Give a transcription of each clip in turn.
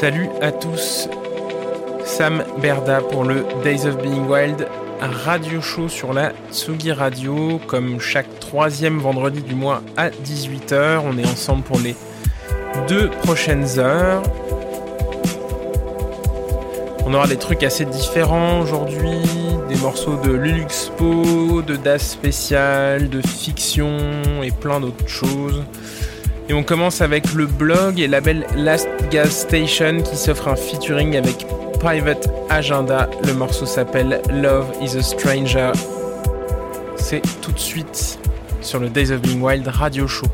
Salut à tous, Sam Berda pour le Days of Being Wild, radio show sur la Tsugi Radio, comme chaque troisième vendredi du mois à 18h. On est ensemble pour les deux prochaines heures. On aura des trucs assez différents aujourd'hui, des morceaux de Luluxpo, de Das Spécial, de fiction et plein d'autres choses. Et on commence avec le blog et label Last Gas Station qui s'offre un featuring avec Private Agenda. Le morceau s'appelle Love is a Stranger. C'est tout de suite sur le Days of Being Wild radio show.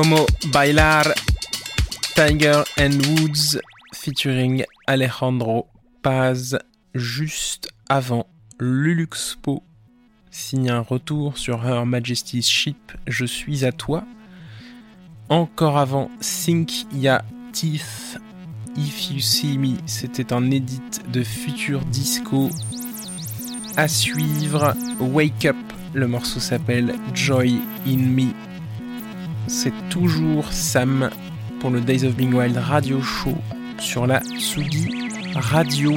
Como Bailar, Tiger and Woods featuring Alejandro Paz juste avant Luluxpo signe un retour sur Her Majesty's Ship Je suis à toi. Encore avant Think Ya Teeth If You See Me, c'était un edit de Future Disco. À suivre, Wake Up, le morceau s'appelle Joy in Me c'est toujours Sam pour le Days of Being Wild Radio Show sur la Sugi Radio.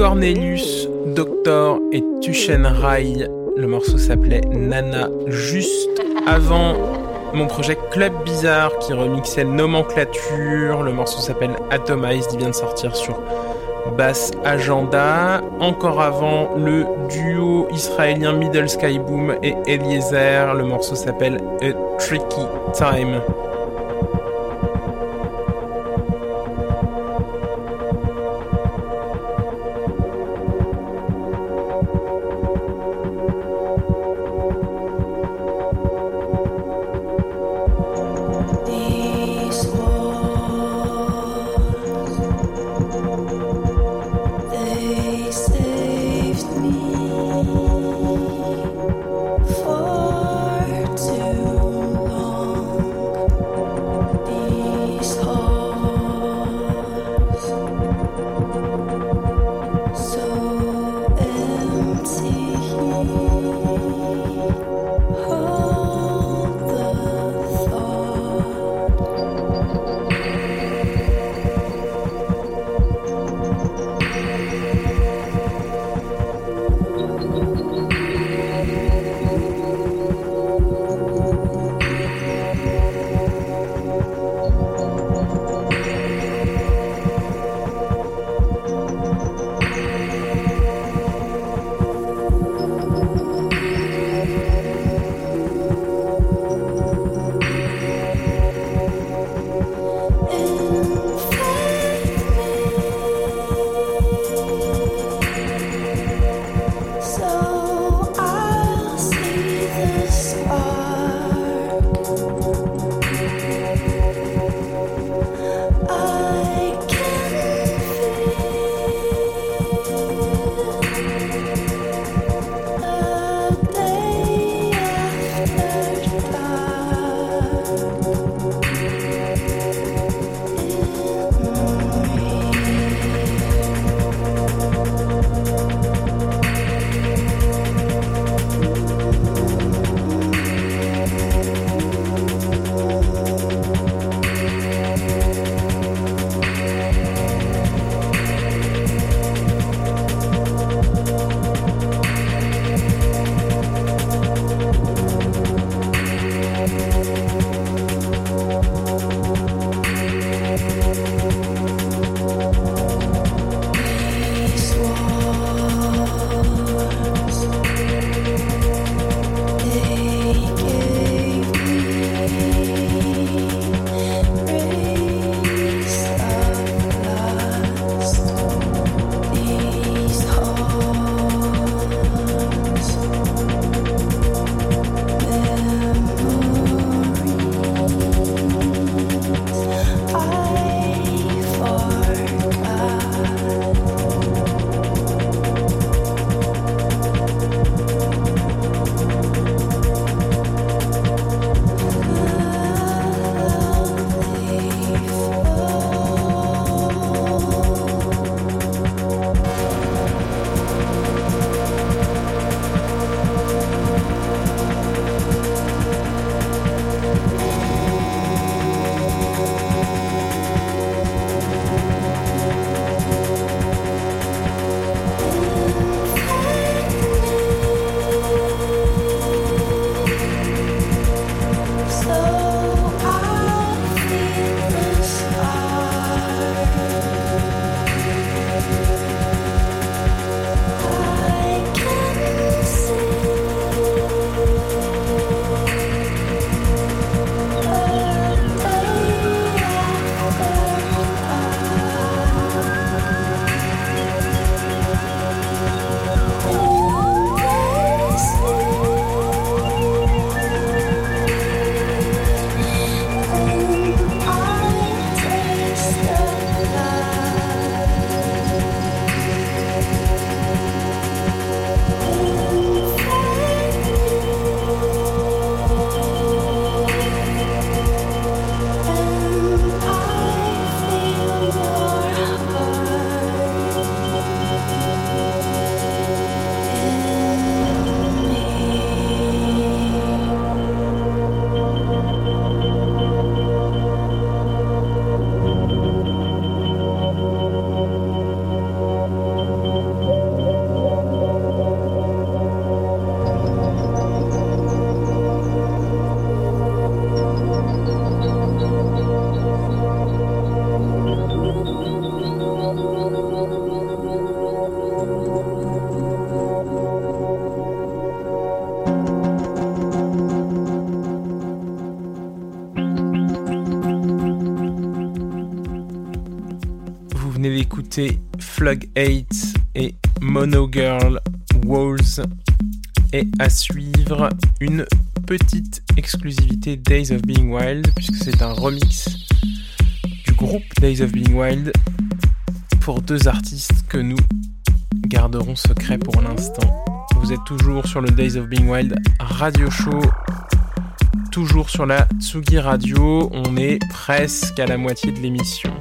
Cornelius, Doctor et Tushen Rai. Le morceau s'appelait Nana. Juste avant mon projet Club Bizarre qui remixait Nomenclature. Le morceau s'appelle Atomized. Il vient de sortir sur Bass Agenda. Encore avant, le duo israélien Middle Sky Boom et Eliezer. Le morceau s'appelle A Tricky Time. Flug 8 et Mono Girl Walls. Et à suivre, une petite exclusivité Days of Being Wild, puisque c'est un remix du groupe Days of Being Wild pour deux artistes que nous garderons secret pour l'instant. Vous êtes toujours sur le Days of Being Wild radio show, toujours sur la Tsugi Radio. On est presque à la moitié de l'émission.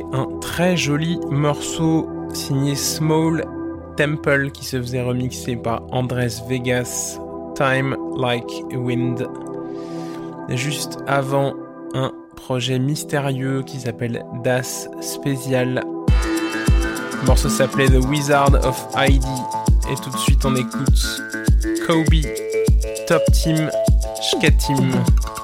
Un très joli morceau signé Small Temple qui se faisait remixer par Andres Vegas, Time Like Wind. Juste avant, un projet mystérieux qui s'appelle Das Special. Le morceau s'appelait The Wizard of ID. Et tout de suite, on écoute Kobe, Top Team, Shkatim. Vous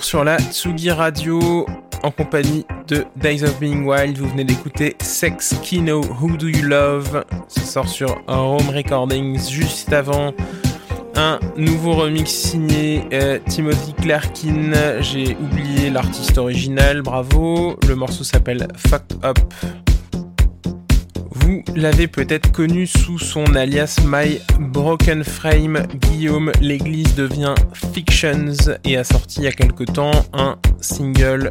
sur la Tsugi Radio en compagnie de Days of Being Wild. Vous venez d'écouter Sex Kino Who Do You Love? Ça sort sur Home Recordings juste avant. Un nouveau remix signé euh, Timothy Clarkin. J'ai oublié l'artiste original, bravo. Le morceau s'appelle Fucked Up. Vous l'avez peut-être connu sous son alias My Broken Frame. Guillaume L'Église devient Fictions et a sorti il y a quelque temps un single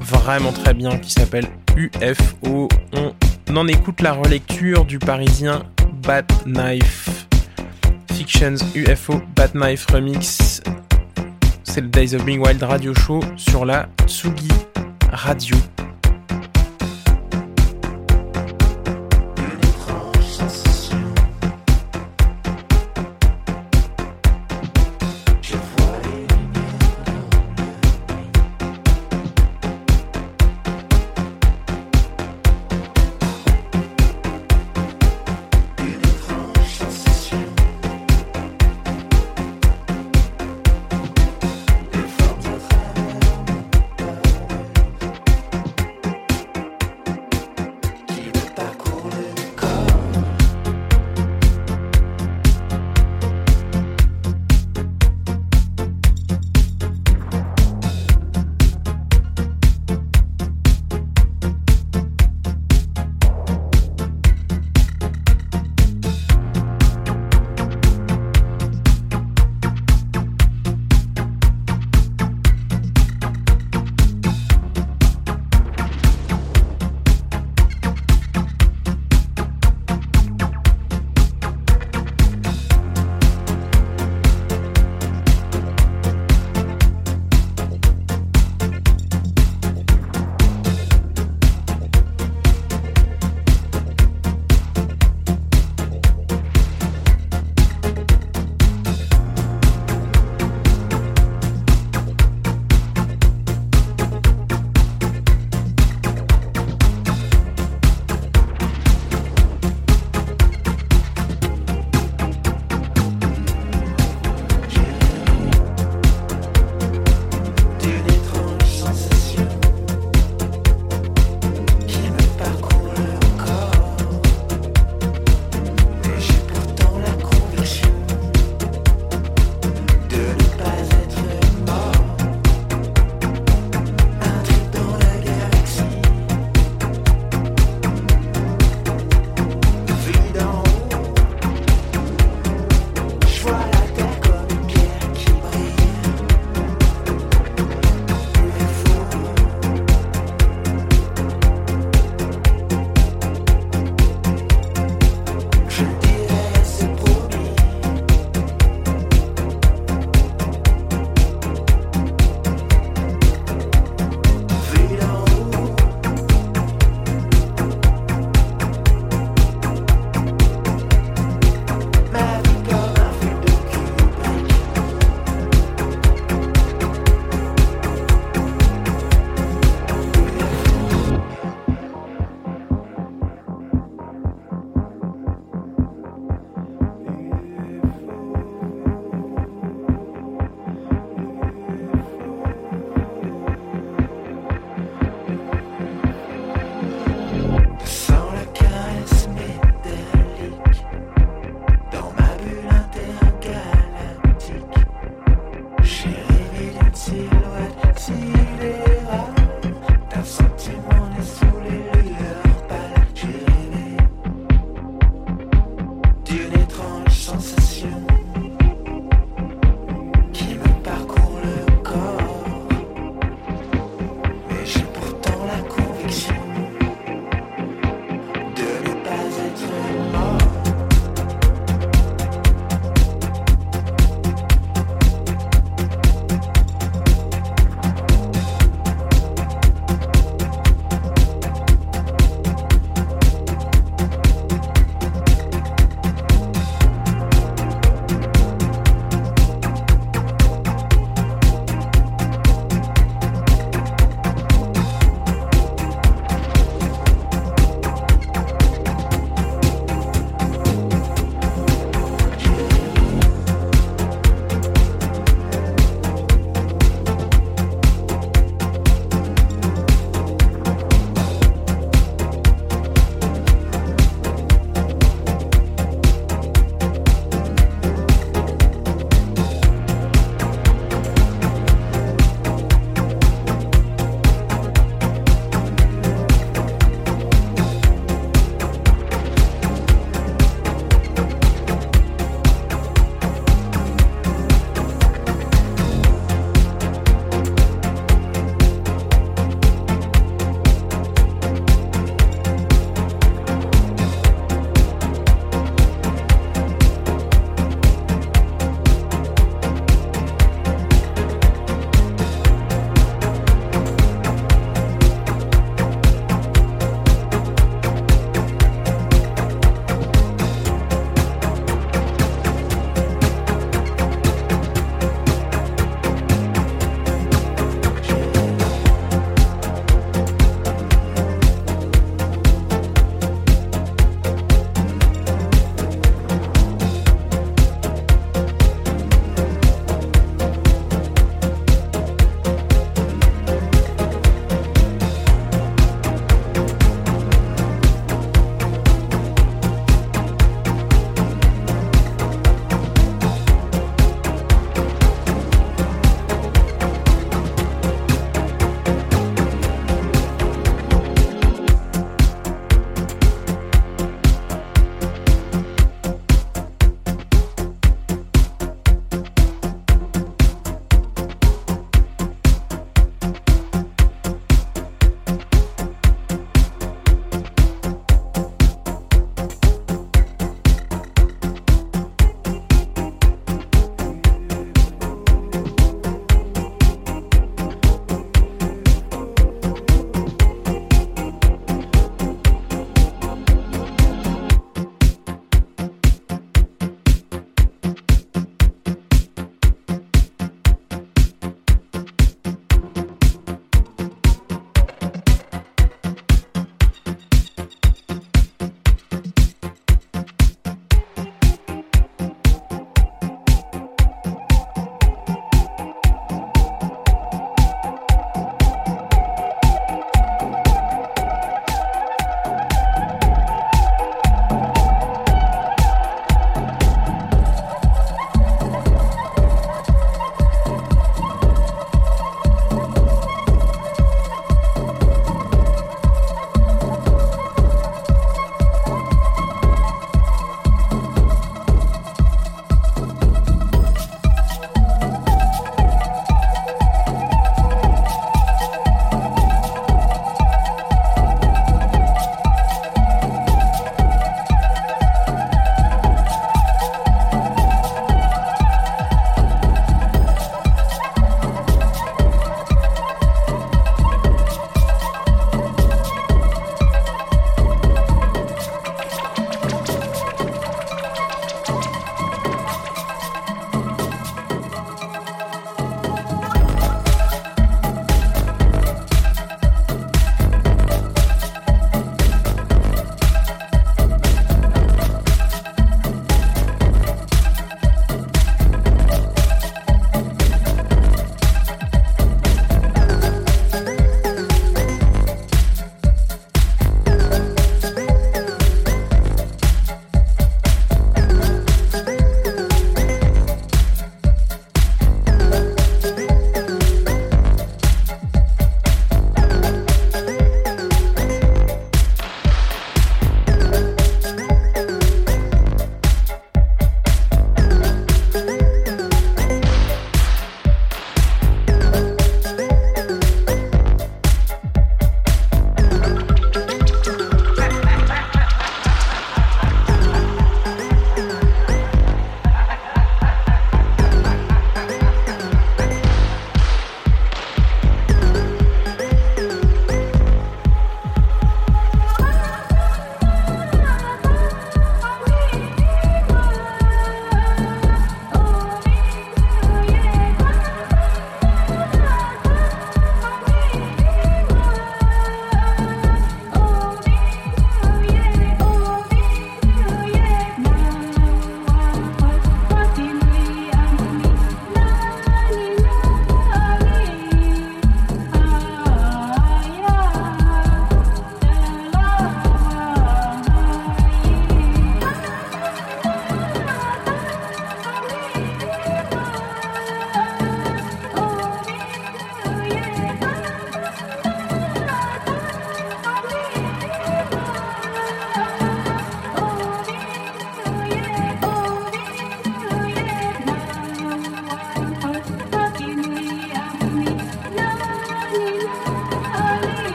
vraiment très bien qui s'appelle UFO. On en écoute la relecture du parisien Bat Knife. Fictions UFO Bat Knife Remix. C'est le Days of Being Wild Radio Show sur la Tsugi Radio.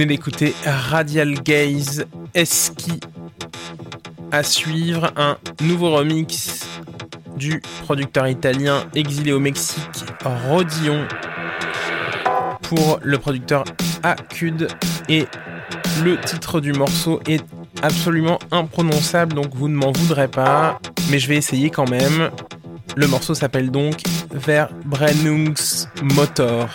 Venez d'écouter Radial Gaze Eski. À suivre, un nouveau remix du producteur italien exilé au Mexique, Rodillon, pour le producteur Acud. Et le titre du morceau est absolument imprononçable, donc vous ne m'en voudrez pas, mais je vais essayer quand même. Le morceau s'appelle donc Verbrennungsmotor.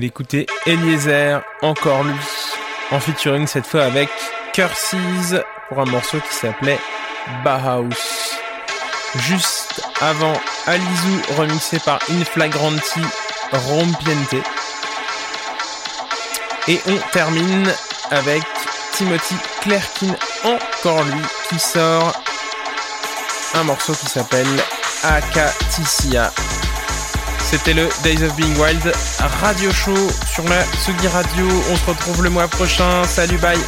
D'écouter Eliezer, encore lui, en featuring cette fois avec Curses pour un morceau qui s'appelait Bauhaus. Juste avant Alizu remixé par Inflagranti Rompiente. Et on termine avec Timothy Clerkin, encore lui, qui sort un morceau qui s'appelle Akaticia. C'était le Days of Being Wild radio show sur la Sugi Radio. On se retrouve le mois prochain. Salut, bye